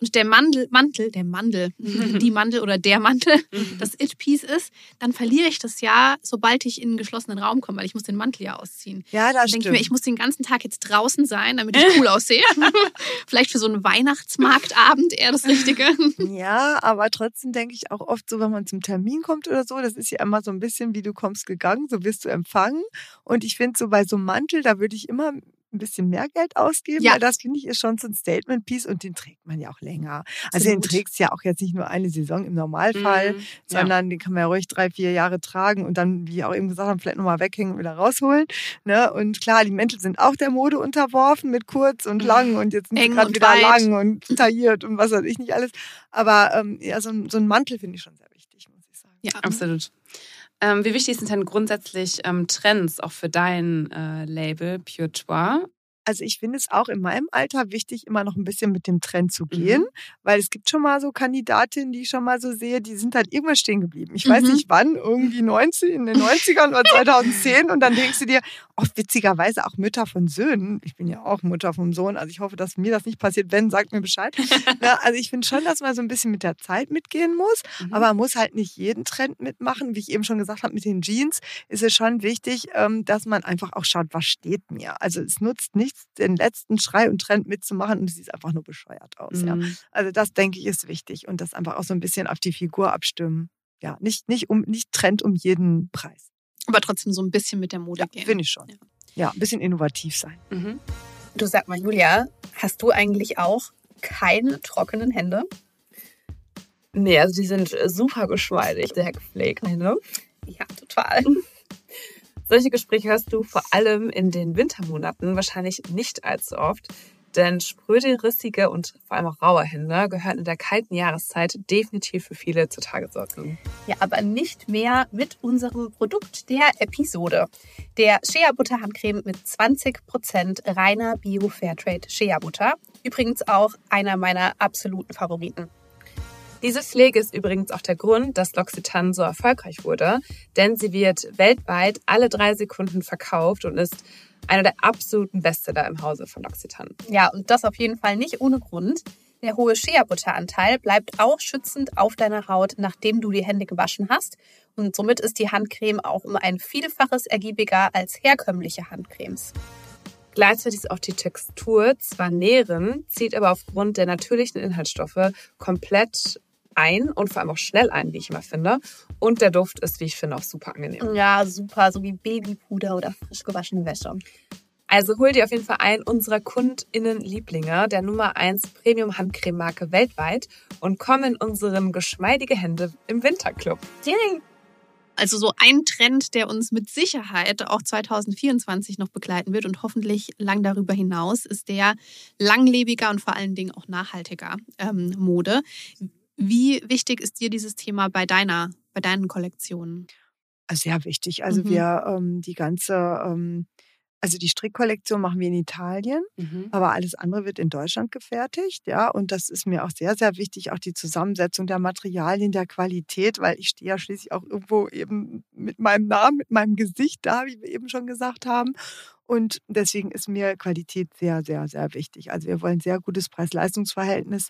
und der Mandel, Mantel, der Mandel, die Mandel oder der Mantel, das It-Piece ist, dann verliere ich das ja, sobald ich in einen geschlossenen Raum komme, weil ich muss den Mantel ja ausziehen. Ja, das stimmt. ich mir, ich muss den ganzen Tag jetzt draußen sein, damit ich cool aussehe. Vielleicht für so einen Weihnachtsmarktabend eher das Richtige. Ja, aber trotzdem denke ich auch oft so, wenn man zum Termin kommt oder so, das ist ja immer so ein bisschen wie du kommst gegangen, so wirst du empfangen. Und ich finde so bei so einem Mantel, da würde ich immer ein bisschen mehr Geld ausgeben, Ja. weil das finde ich ist schon so ein Statement-Piece und den trägt man ja auch länger. Also den Absolut. trägst du ja auch jetzt nicht nur eine Saison im Normalfall, Mhm. Ja. sondern den kann man ja ruhig drei, vier Jahre tragen und dann, wie auch eben gesagt habe, vielleicht nochmal weghängen und wieder rausholen. Ne? Und klar, die Mäntel sind auch der Mode unterworfen mit kurz und lang und jetzt Eng gerade wieder weit. lang und tailliert und was weiß ich nicht alles. Aber ähm, ja, so so ein Mantel finde ich schon sehr wichtig, muss ich sagen. Ja, Absolut. Ähm, wie wichtig sind denn grundsätzlich ähm, Trends auch für dein äh, Label Pure Trois? Also ich finde es auch in meinem Alter wichtig, immer noch ein bisschen mit dem Trend zu gehen, Mhm. weil es gibt schon mal so Kandidatinnen, die ich schon mal so sehe, die sind halt irgendwann stehen geblieben. Ich weiß Mhm. nicht wann, irgendwie 90, in den 90ern oder 2010 und dann denkst du dir, oft witzigerweise auch Mütter von Söhnen, ich bin ja auch Mutter vom Sohn, also ich hoffe, dass mir das nicht passiert, wenn, sagt mir Bescheid. Na, also ich finde schon, dass man so ein bisschen mit der Zeit mitgehen muss, Mhm. aber man muss halt nicht jeden Trend mitmachen. Wie ich eben schon gesagt habe, mit den Jeans ist es schon wichtig, ähm, dass man einfach auch schaut, was steht mir. Also es nutzt nichts, den letzten Schrei und Trend mitzumachen und es sieht einfach nur bescheuert aus. Ja. Mhm. Also das denke ich ist wichtig und das einfach auch so ein bisschen auf die Figur abstimmen. Ja, nicht, nicht, um, nicht Trend um jeden Preis. aber trotzdem so ein bisschen mit der Mode Ja, gehen. finde ich schon. Ja. Ja, ein bisschen innovativ sein. Mhm. Du sag mal, Julia, hast du eigentlich auch keine trockenen Hände? Nee, also die sind äh, super geschmeidig, sehr gepflegt. Ne? Ja, total. Solche Gespräche hörst du vor allem in den Wintermonaten wahrscheinlich nicht allzu oft. Denn spröde, rissige und vor allem auch raue Hände gehören in der kalten Jahreszeit definitiv für viele zur Tagesordnung. Ja, aber nicht mehr mit unserem Produkt der Episode. Der Shea Butter Handcreme mit 20% reiner Bio Fairtrade Shea Butter. Übrigens auch einer meiner absoluten Favoriten. Diese Pflege ist übrigens auch der Grund, dass L'Occitane so erfolgreich wurde, denn sie wird weltweit alle drei Sekunden verkauft und ist einer der absoluten Bestseller im Hause von L'Occitane. Ja, und das auf jeden Fall nicht ohne Grund. Der hohe Shea-Butter-Anteil bleibt auch schützend auf deiner Haut, nachdem du die Hände gewaschen hast. Und somit ist die Handcreme auch um ein Vielfaches ergiebiger als herkömmliche Handcremes. Gleichzeitig ist auch die Textur zwar nähren, zieht aber aufgrund der natürlichen Inhaltsstoffe komplett ein und vor allem auch schnell ein, wie ich immer finde. Und der Duft ist, wie ich finde, auch super angenehm. Ja, super, so wie Babypuder oder frisch gewaschene Wäsche. Also hol dir auf jeden Fall einen unserer KundInnen-Lieblinge, der Nummer 1 Premium-Handcreme-Marke weltweit und komm in unseren geschmeidige Hände im Winterclub. Yay. Also so ein Trend, der uns mit Sicherheit auch 2024 noch begleiten wird und hoffentlich lang darüber hinaus, ist der langlebiger und vor allen Dingen auch nachhaltiger ähm, Mode. Wie wichtig ist dir dieses Thema bei deiner, bei deinen Kollektionen? Sehr wichtig. Also Mhm. wir ähm, die ganze, ähm, also die Strickkollektion machen wir in Italien. Mhm. Aber alles andere wird in Deutschland gefertigt, ja. Und das ist mir auch sehr, sehr wichtig, auch die Zusammensetzung der Materialien, der Qualität, weil ich stehe ja schließlich auch irgendwo eben mit meinem Namen, mit meinem Gesicht da, wie wir eben schon gesagt haben. Und deswegen ist mir Qualität sehr, sehr, sehr wichtig. Also wir wollen sehr gutes Preis-Leistungs-Verhältnis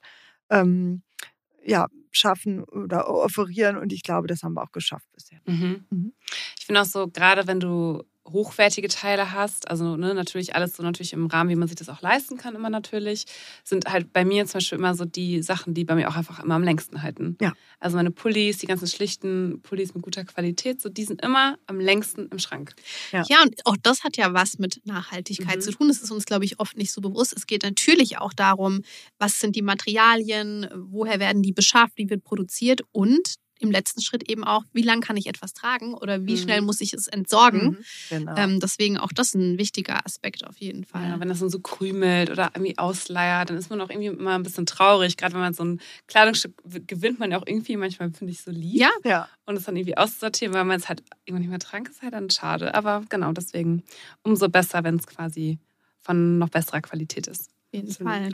ähm, ja, schaffen oder offerieren. Und ich glaube, das haben wir auch geschafft bisher. Mhm. Mhm. Ich finde auch so, gerade wenn du hochwertige Teile hast, also ne, natürlich alles so natürlich im Rahmen, wie man sich das auch leisten kann, immer natürlich, sind halt bei mir zum Beispiel immer so die Sachen, die bei mir auch einfach immer am längsten halten. Ja. Also meine Pullis, die ganzen schlichten Pullis mit guter Qualität, so die sind immer am längsten im Schrank. Ja. Ja, und auch das hat ja was mit Nachhaltigkeit Mhm. zu tun. Das ist uns, glaube ich, oft nicht so bewusst. Es geht natürlich auch darum, was sind die Materialien, woher werden die beschafft, wie wird produziert und im letzten Schritt eben auch, wie lang kann ich etwas tragen oder wie Mhm. schnell muss ich es entsorgen. Mhm, Genau. Ähm, deswegen auch das ein wichtiger Aspekt auf jeden Fall. Ja, wenn das dann so krümelt oder irgendwie ausleiert, dann ist man auch irgendwie immer ein bisschen traurig. Gerade wenn man so ein Kleidungsstück gewinnt, man ja auch irgendwie manchmal, finde ich, so lieb. Ja, ja. Und es dann irgendwie auszusortieren, weil man es halt irgendwann nicht mehr tragen kann, ist halt dann schade. Aber genau deswegen umso besser, wenn es quasi von noch besserer Qualität ist. auf jeden. Fall.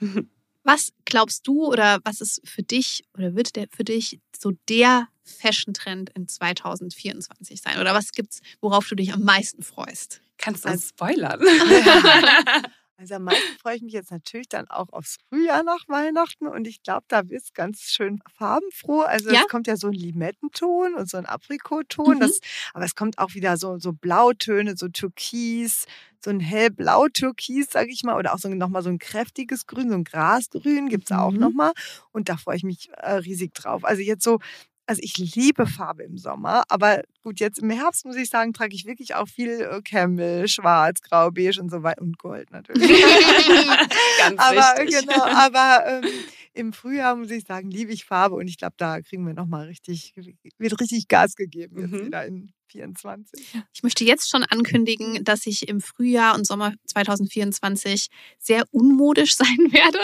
Mhm. Was glaubst du oder was ist für dich oder wird der für dich so der Fashion-Trend in 2024 sein? Oder was gibt's, worauf du dich am meisten freust? Kannst du Also- uns spoilern? Also am meisten freue ich mich jetzt natürlich dann auch aufs Frühjahr nach Weihnachten und ich glaube, da wird es ganz schön farbenfroh. Also Ja? es kommt ja so ein Limettenton und so ein Aprikotton, Mhm. das, aber es kommt auch wieder so, so Blautöne, so Türkis, so ein hellblau-Türkis, sag ich mal, oder auch so nochmal so ein kräftiges Grün, so ein Grasgrün gibt's auch Mhm. nochmal und da freue ich mich äh, riesig drauf. Also jetzt so also ich liebe Farbe im Sommer, aber gut, jetzt im Herbst muss ich sagen, trage ich wirklich auch viel äh, Camel, Schwarz, Grau, Beige und so weiter und Gold natürlich. Ganz aber wichtig. genau, aber ähm, im Frühjahr muss ich sagen, liebe ich Farbe und ich glaube, da kriegen wir nochmal richtig, wird richtig Gas gegeben jetzt Mhm. wieder in 24. Ich möchte jetzt schon ankündigen, dass ich im Frühjahr und Sommer 2024 sehr unmodisch sein werde.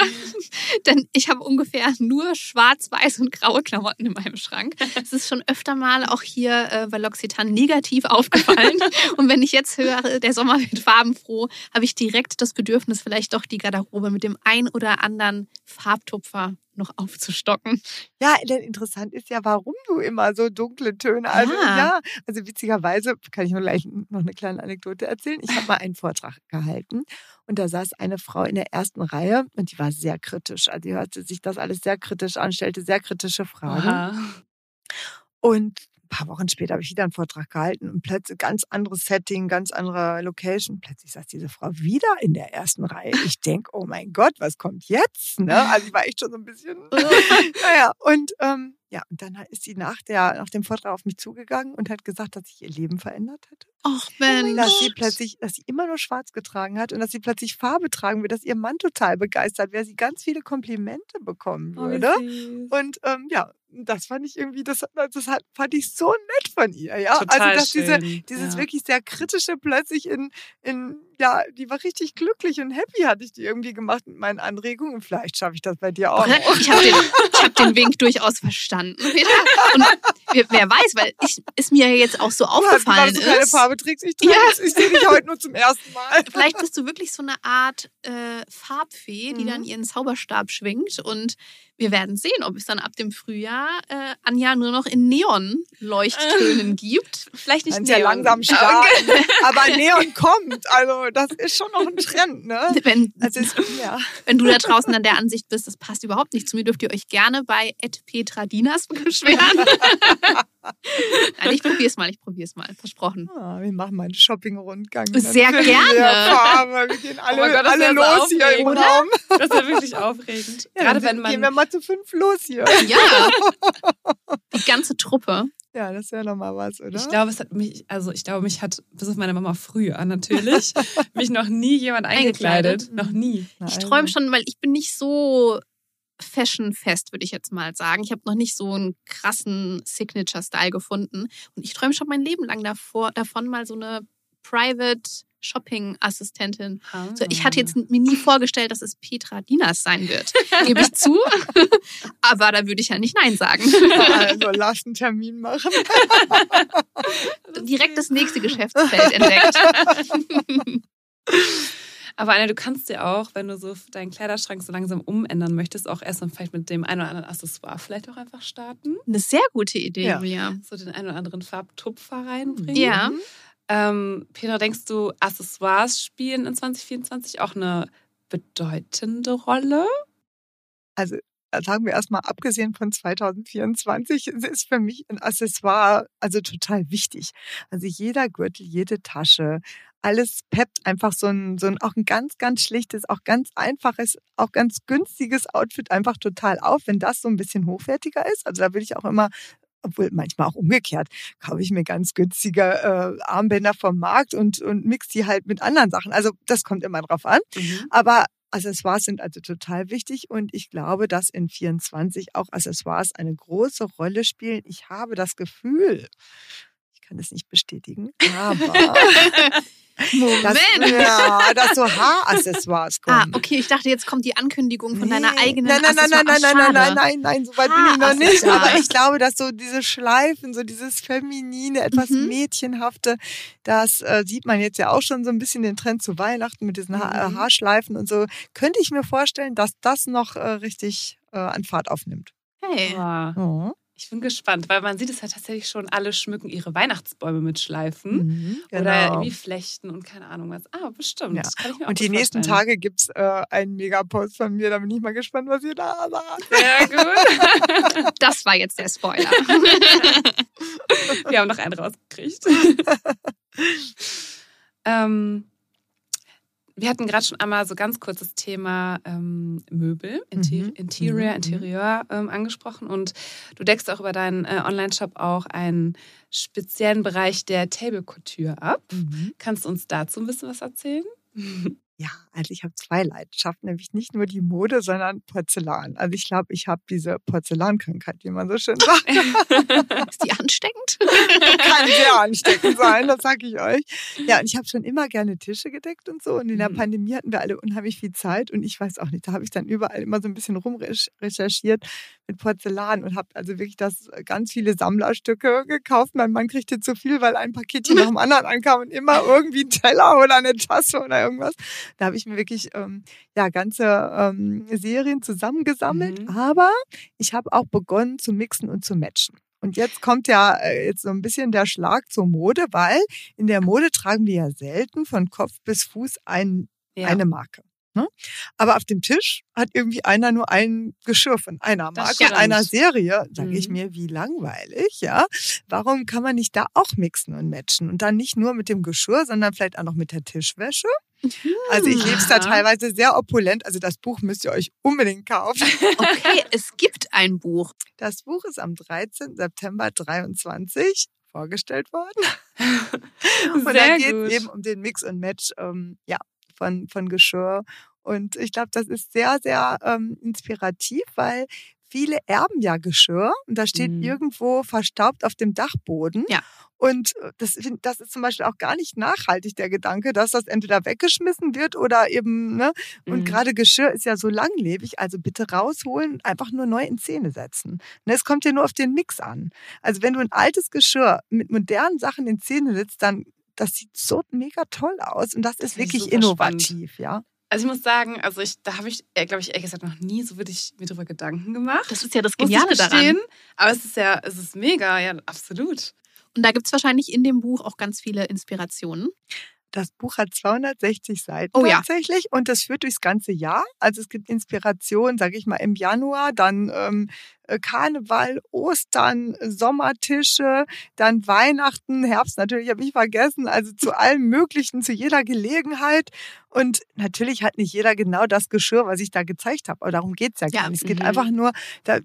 Denn ich habe ungefähr nur schwarz, weiß und graue Klamotten in meinem Schrank. Es ist schon öfter mal auch hier äh, bei L'Occitane negativ aufgefallen. und wenn ich jetzt höre, der Sommer wird farbenfroh, habe ich direkt das Bedürfnis, vielleicht doch die Garderobe mit dem ein oder anderen Farbtupfer noch aufzustocken. Ja, denn interessant ist ja, warum du immer so dunkle Töne. Also Ja. ja, also witzigerweise kann ich nur gleich noch eine kleine Anekdote erzählen. Ich habe mal einen Vortrag gehalten und da saß eine Frau in der ersten Reihe und die war sehr kritisch. Also die hörte sich das alles sehr kritisch an, stellte sehr kritische Fragen. Aha. Und ein paar Wochen später habe ich wieder einen Vortrag gehalten und plötzlich ganz anderes Setting, ganz andere Location. Plötzlich saß diese Frau wieder in der ersten Reihe. Ich denke, oh mein Gott, was kommt jetzt? Ne? Also ich war echt schon so ein bisschen. naja, und ähm, ja, und dann ist sie nach, der, nach dem Vortrag auf mich zugegangen und hat gesagt, dass sich ihr Leben verändert hätte. Ach, Mensch. Dass sie plötzlich, dass sie immer nur schwarz getragen hat und dass sie plötzlich Farbe tragen will, dass ihr Mann total begeistert wäre, sie ganz viele Komplimente bekommen Oh, würde. süß. Und ähm, ja, das fand ich irgendwie, das, das hat, fand ich so nett von ihr, ja. Total also dass diese, schön. dieses ja. wirklich sehr kritische plötzlich in, in, ja, die war richtig glücklich und happy, hatte ich die irgendwie gemacht mit meinen Anregungen. Vielleicht schaffe ich das bei dir auch. noch. Ich habe den, ich hab den Wink durchaus verstanden. Und wer, weiß, weil ich, ist mir jetzt auch so aufgefallen du keine ist. Farbe trägst. Ich, trage, Ja. ich sehe dich heute nur zum ersten Mal. Vielleicht bist du wirklich so eine Art äh, Farbfee, die Mhm. dann ihren Zauberstab schwingt. Und wir werden sehen, ob es dann ab dem Frühjahr äh, Anja nur noch in Neon-Leuchttönen gibt. Vielleicht nicht Kannst ja Neon. langsam starten. Aber Neon kommt. Also, das ist schon noch ein Trend, ne? Wenn, Also, es, ja. wenn du da draußen an der Ansicht bist, das passt überhaupt nicht zu mir, dürft ihr euch gerne bei Petra Dinas beschweren. Nein, ich probier's mal, ich probier's mal. Versprochen. Ah, wir machen mal einen Shopping-Rundgang. Sehr Dann gerne. Wir wir gehen alle, mein Gott, das alle wär so los hier im. Raum. Das ist ja wirklich aufregend. Ja, Gerade wenn gehen wir man. mal zu fünf los hier. Ja. Die ganze Truppe. Ja, das wäre doch mal was, oder? Ich glaube, es hat mich, also ich glaube, mich hat, bis auf meine Mama früher natürlich, mich noch nie jemand eingekleidet. Eingekleidet? Noch nie. Na, Ich träume schon, weil ich bin nicht so fashionfest, würde ich jetzt mal sagen. Ich habe noch nicht so einen krassen Signature-Style gefunden. Und ich träume schon mein Leben lang davor, davon, mal so eine Private Shopping-Assistentin. So, ich hatte jetzt mir nie vorgestellt, dass es Petra Dinas sein wird. Gebe ich zu. Aber da würde ich ja nicht Nein sagen. Also lass einen Termin machen. Direkt das nächste Geschäftsfeld entdeckt. Aber Anna, du kannst dir auch, wenn du so deinen Kleiderschrank so langsam umändern möchtest, auch erst mal vielleicht mit dem einen oder anderen Accessoire vielleicht auch einfach starten. Eine sehr gute Idee, Ja. Julia. So den einen oder anderen Farbtupfer reinbringen. Ja. Ähm, Petra, denkst du, Accessoires spielen in 2024 auch eine bedeutende Rolle? Also sagen wir erstmal, abgesehen von 2024, es ist für mich ein Accessoire also total wichtig. Also jeder Gürtel, jede Tasche, alles peppt einfach so ein, so ein auch ein ganz, ganz schlichtes, auch ganz einfaches, auch ganz günstiges Outfit einfach total auf, wenn das so ein bisschen hochwertiger ist. Also da würde ich auch immer obwohl manchmal auch umgekehrt, kaufe ich mir ganz günstige äh, Armbänder vom Markt und, und mix die halt mit anderen Sachen. Also das kommt immer drauf an. Aber Accessoires sind also total wichtig und ich glaube, dass in 24 auch Accessoires eine große Rolle spielen. Ich habe das Gefühl, ich kann es nicht bestätigen, aber dass, Moment. ja, dass so Haaraccessoires kommen. Ah, okay, ich dachte, jetzt kommt die Ankündigung von deiner Nee. eigenen Nein, nein, nein, nein, nein, nein, nein, Schade. nein, nein, so weit bin ich noch nicht. Aber ich glaube, dass so diese Schleifen, so dieses feminine, etwas Mhm. mädchenhafte, das äh, sieht man jetzt ja auch schon so ein bisschen den Trend zu Weihnachten mit diesen ha äh, Mhm. Haarschleifen und so. Könnte ich mir vorstellen, dass das noch äh, richtig äh, an Fahrt aufnimmt. Hey. Boah. Oh. Ich bin gespannt, weil man sieht es ja tatsächlich schon, alle schmücken ihre Weihnachtsbäume mit Schleifen. Mhm, Oder genau. irgendwie Flechten und keine Ahnung was. Ah, bestimmt. Ja. Das kann ich mir auch Und die nächsten. Tage gibt's äh, einen Megapost von mir. Da bin ich mal gespannt, was ihr da sagt. Sehr gut. Das war jetzt der Spoiler. Wir haben noch einen rausgekriegt. ähm, wir hatten gerade schon einmal so ganz kurz das Thema ähm, Möbel, Inter Mhm. Interior, Mhm. Interieur ähm, angesprochen. Und du deckst auch über deinen äh, Online-Shop auch einen speziellen Bereich der Table Couture ab. Kannst du uns dazu ein bisschen was erzählen? Ja, also ich habe zwei Leidenschaften, nämlich nicht nur die Mode, sondern Porzellan. Also ich glaube, ich habe diese Porzellankrankheit, wie man so schön sagt. Ist die ansteckend? Kann sehr ansteckend sein, das sage ich euch. Ja, und ich habe schon immer gerne Tische gedeckt und so. Und in der Mhm. Pandemie hatten wir alle unheimlich viel Zeit. Und ich weiß auch nicht, da habe ich dann überall immer so ein bisschen rumrecherchiert mit Porzellan und habe also wirklich das ganz viele Sammlerstücke gekauft. Mein Mann kriegte zu viel, weil ein Paketchen nach dem anderen ankam und immer irgendwie ein Teller oder eine Tasse oder irgendwas. Da habe ich mir wirklich ähm, ja ganze ähm, Serien zusammengesammelt. Mhm. Aber ich habe auch begonnen zu mixen und zu matchen. Und jetzt kommt ja äh, jetzt so ein bisschen der Schlag zur Mode, weil in der Mode tragen wir ja selten von Kopf bis Fuß ein, Ja. eine Marke. Ne? Aber auf dem Tisch hat irgendwie einer nur ein Geschirr von einer Marke und einer Serie. Sage ich Mhm. mir, wie langweilig, ja? Warum kann man nicht da auch mixen und matchen? Und dann nicht nur mit dem Geschirr, sondern vielleicht auch noch mit der Tischwäsche. Also ich lebe es da Aha. teilweise sehr opulent. Also das Buch müsst ihr euch unbedingt kaufen. Okay, es gibt ein Buch. Das Buch ist am 13. September 23 vorgestellt worden. Und da geht es eben um den Mix und Match ähm, ja, von, von Geschirr. Und ich glaube, das ist sehr, sehr ähm, inspirativ, weil viele erben ja Geschirr und da steht Mhm. irgendwo verstaubt auf dem Dachboden. Ja. Und äh, das, das ist zum Beispiel auch gar nicht nachhaltig, der Gedanke, dass das entweder weggeschmissen wird oder eben, ne? Und Mhm. gerade Geschirr ist ja so langlebig, also bitte rausholen und einfach nur neu in Szene setzen. Ne, es kommt ja nur auf den Mix an. Also wenn du ein altes Geschirr mit modernen Sachen in Szene setzt, dann das sieht so mega toll aus und das, Das ist wirklich innovativ, ja. Also ich muss sagen, also ich, da habe ich, glaube ich, ehrlich gesagt noch nie so wirklich mir drüber Gedanken gemacht. Das ist ja das Muss ich Geniale daran. Aber es ist ja, es ist mega, ja, absolut. Und da gibt es wahrscheinlich in dem Buch auch ganz viele Inspirationen. Das Buch hat 260 Seiten Oh ja. tatsächlich und das führt durchs ganze Jahr. Also es gibt Inspiration, sage ich mal, im Januar, dann ähm, äh, Karneval, Ostern, äh, Sommertische, dann Weihnachten, Herbst natürlich habe ich vergessen, also zu allem Möglichen, zu jeder Gelegenheit. Und natürlich hat nicht jeder genau das Geschirr, was ich da gezeigt habe. Aber darum geht's ja gar Ja, nicht. Es geht mhm. einfach nur,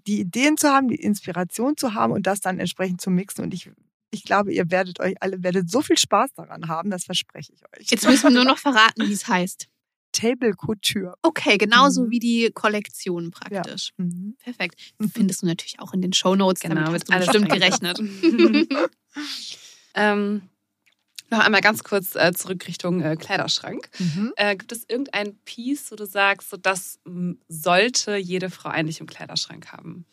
die Ideen zu haben, die Inspiration zu haben und das dann entsprechend zu mixen. Und ich, ich glaube, ihr werdet euch alle werdet so viel Spaß daran haben, das verspreche ich euch. Jetzt müssen wir nur noch verraten, wie es heißt. Table Couture. Okay, genauso Mhm. wie die Kollektion praktisch. Mhm. Perfekt. Findest du natürlich auch in den Shownotes. Genau, damit wird hast du alles bestimmt eingebunden. gerechnet. ähm, noch einmal ganz kurz äh, zurück Richtung äh, Kleiderschrank. Mhm. Äh, gibt es irgendein Piece, wo du sagst, so das sollte jede Frau eigentlich im Kleiderschrank haben?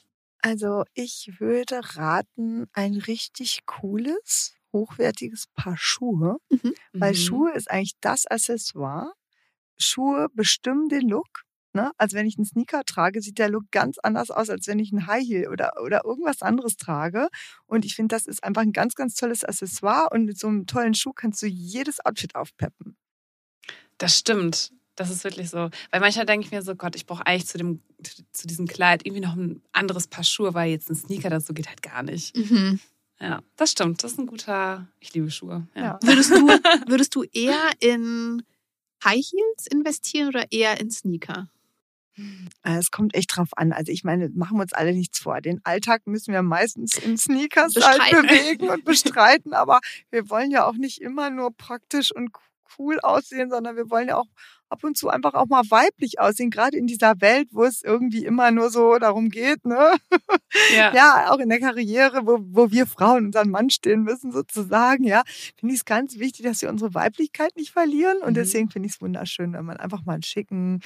Also ich würde raten, ein richtig cooles, hochwertiges Paar Schuhe. Weil Mhm. Schuhe ist eigentlich das Accessoire. Schuhe bestimmen den Look. Ne? Also wenn ich einen Sneaker trage, sieht der Look ganz anders aus, als wenn ich einen High Heel oder, oder irgendwas anderes trage. Und ich finde, das ist einfach ein ganz, ganz tolles Accessoire. Und mit so einem tollen Schuh kannst du jedes Outfit aufpeppen. Das stimmt. Das ist wirklich so. Weil manchmal denke ich mir so, Gott, ich brauche eigentlich zu, dem, zu diesem Kleid irgendwie noch ein anderes Paar Schuhe, weil jetzt ein Sneaker dazu geht halt gar nicht. Mhm. Ja, das stimmt. Das ist ein guter, ich liebe Schuhe. Ja. Ja. Würdest, du, würdest du eher in High Heels investieren oder eher in Sneaker? Äh, Es kommt echt drauf an. Also ich meine, machen wir uns alle nichts vor. Den Alltag müssen wir meistens in Sneakers halt bewegen und bestreiten. Aber wir wollen ja auch nicht immer nur praktisch und cool aussehen, sondern wir wollen ja auch ab und zu einfach auch mal weiblich aussehen. Gerade in dieser Welt, wo es irgendwie immer nur so darum geht, ne? Ja. Ja, auch in der Karriere, wo, wo wir Frauen unseren Mann stehen müssen, sozusagen, ja, finde ich es ganz wichtig, dass wir unsere Weiblichkeit nicht verlieren. Und Mhm. deswegen finde ich es wunderschön, wenn man einfach mal einen schicken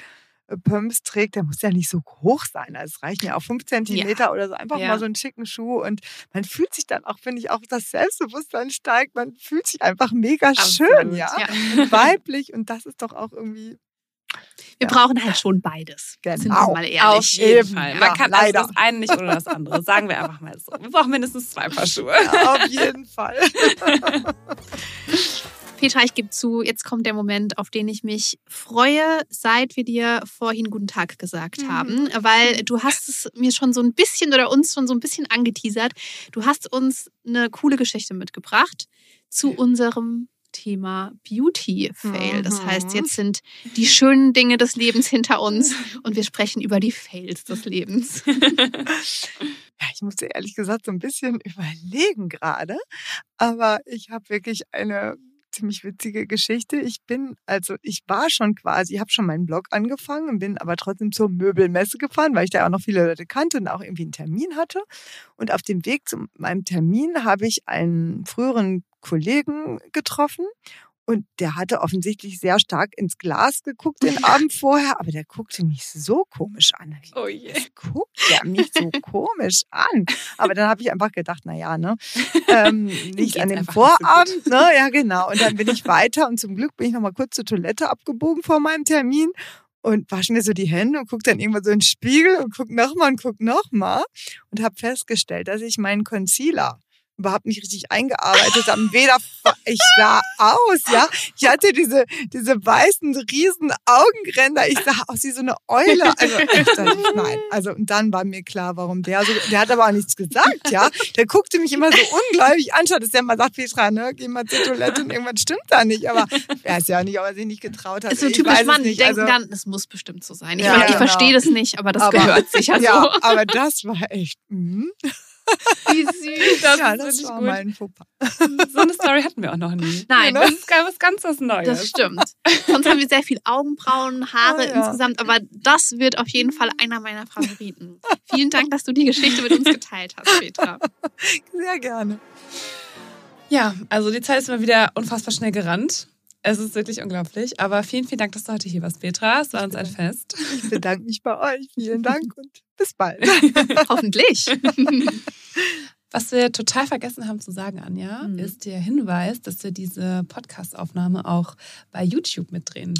Pumps trägt. Der muss ja nicht so hoch sein. Also es reichen ja auch fünf Zentimeter oder so. Einfach Ja. mal so einen schicken Schuh. Und man fühlt sich dann auch, finde ich, auch das Selbstbewusstsein steigt. Man fühlt sich einfach mega schön, Absolut, ja. ja. Und weiblich. Und das ist doch auch irgendwie Wir Ja. brauchen halt schon beides. Sind wir Genau. mal ehrlich. Auf jeden Eben, Fall. ja, Man kann leider. also das eine nicht oder das andere. Sagen wir einfach mal so. Wir brauchen mindestens zwei Paar Schuhe. ja, auf jeden Fall. Petra, ich gebe zu, jetzt kommt der Moment, auf den ich mich freue, seit wir dir vorhin guten Tag gesagt Mhm. haben, weil du hast es mir schon so ein bisschen oder uns schon so ein bisschen angeteasert. Du hast uns eine coole Geschichte mitgebracht zu unserem Thema Beauty Fail. Das Mhm. heißt, jetzt sind die schönen Dinge des Lebens hinter uns und wir sprechen über die Fails des Lebens. Ja, ich musste ehrlich gesagt so ein bisschen überlegen gerade, aber ich habe wirklich eine ziemlich witzige Geschichte. Ich bin, also ich war schon quasi, habe schon meinen Blog angefangen und bin aber trotzdem zur Möbelmesse gefahren, weil ich da auch noch viele Leute kannte und auch irgendwie einen Termin hatte. Und auf dem Weg zu meinem Termin habe ich einen früheren Kollegen getroffen. Und der hatte offensichtlich sehr stark ins Glas geguckt den Abend vorher, aber der guckte mich so komisch an. Oh je. was guckt der mich so komisch an? Aber dann habe ich einfach gedacht, na ja, ne, ähm, nicht an dem nicht so. Vorabend, ne, ja genau. Und dann bin ich weiter und zum Glück bin ich noch mal kurz zur Toilette abgebogen vor meinem Termin und wasche mir so die Hände und gucke dann irgendwann so in den Spiegel und guck noch mal und guck noch mal und habe festgestellt, dass ich meinen Concealer überhaupt nicht richtig eingearbeitet habe. Weder ich sah aus, ja. Ich hatte diese diese weißen riesen Augenränder. Ich sah aus wie so eine Eule. Also ich dachte, nein. Also und dann war mir klar, warum der so. Der hat aber auch nichts gesagt, ja. Der guckte mich immer so ungläubig an, statt dass der mal sagt, Petra, ne, geh mal zur Toilette und irgendwas stimmt da nicht. Aber er ist ja nicht, ob er sich nicht getraut hat. ist so Ich typisch Mann, die denken Also- dann, es muss bestimmt so sein. Ich, Ja, meine, ich genau. verstehe das nicht, aber das Aber- gehört sicher ja, so. aber das war echt. Mhm. Wie süß. Das ja, das war gut. mal ein Fauxpas. So eine Story hatten wir auch noch nie. Nein, Das ist gar was ganz was Neues. Das stimmt. Sonst haben wir sehr viel Augenbrauen, Haare Ah, ja. insgesamt, aber das wird auf jeden Fall einer meiner Favoriten. Vielen Dank, dass du die Geschichte mit uns geteilt hast, Petra. Sehr gerne. Ja, also die Zeit ist mal wieder unfassbar schnell gerannt. Es ist wirklich unglaublich. Aber vielen, vielen Dank, dass du heute hier warst, Petra. Es war uns ein Fest. Ich bedanke mich bei euch. Vielen Dank und bis bald. Hoffentlich. Was wir total vergessen haben zu sagen, Anja, Mhm. ist der Hinweis, dass wir diese Podcast-Aufnahme auch bei YouTube mitdrehen.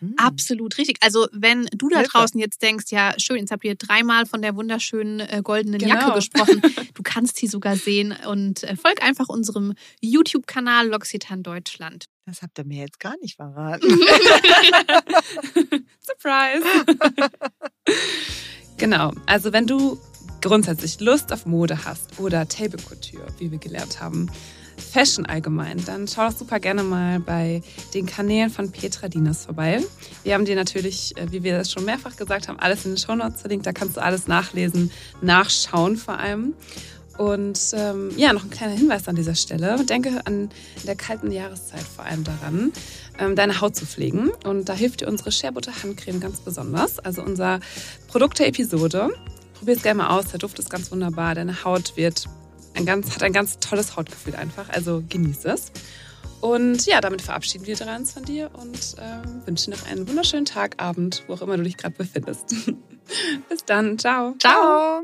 Hm. Absolut richtig. Also wenn du da Hilfe. draußen jetzt denkst, ja schön, jetzt habt ihr dreimal von der wunderschönen äh, goldenen Genau. Jacke gesprochen. Du kannst sie sogar sehen und äh, folg einfach unserem YouTube-Kanal L'Occitane Deutschland. Das habt ihr mir jetzt gar nicht verraten. Surprise! genau, also wenn du grundsätzlich Lust auf Mode hast oder Table Couture, wie wir gelernt haben, Fashion allgemein, dann schau doch super gerne mal bei den Kanälen von Petra Dinas vorbei. Wir haben dir natürlich, äh, wie wir das schon mehrfach gesagt haben, alles in den Shownotes verlinkt. Da kannst du alles nachlesen, nachschauen vor allem. Und ähm, ja, noch ein kleiner Hinweis an dieser Stelle. Denke an der kalten Jahreszeit vor allem daran, ähm, deine Haut zu pflegen. Und da hilft dir unsere Sharebutter Handcreme ganz besonders. Also unser Produkt der Episode. Probier es gerne mal aus. Der Duft ist ganz wunderbar. Deine Haut wird ein ganz, hat ein ganz tolles Hautgefühl einfach. Also genieß es. Und ja, damit verabschieden wir uns von dir und ähm, wünschen noch einen wunderschönen Tag, Abend, wo auch immer du dich gerade befindest. Bis dann. Ciao. Ciao.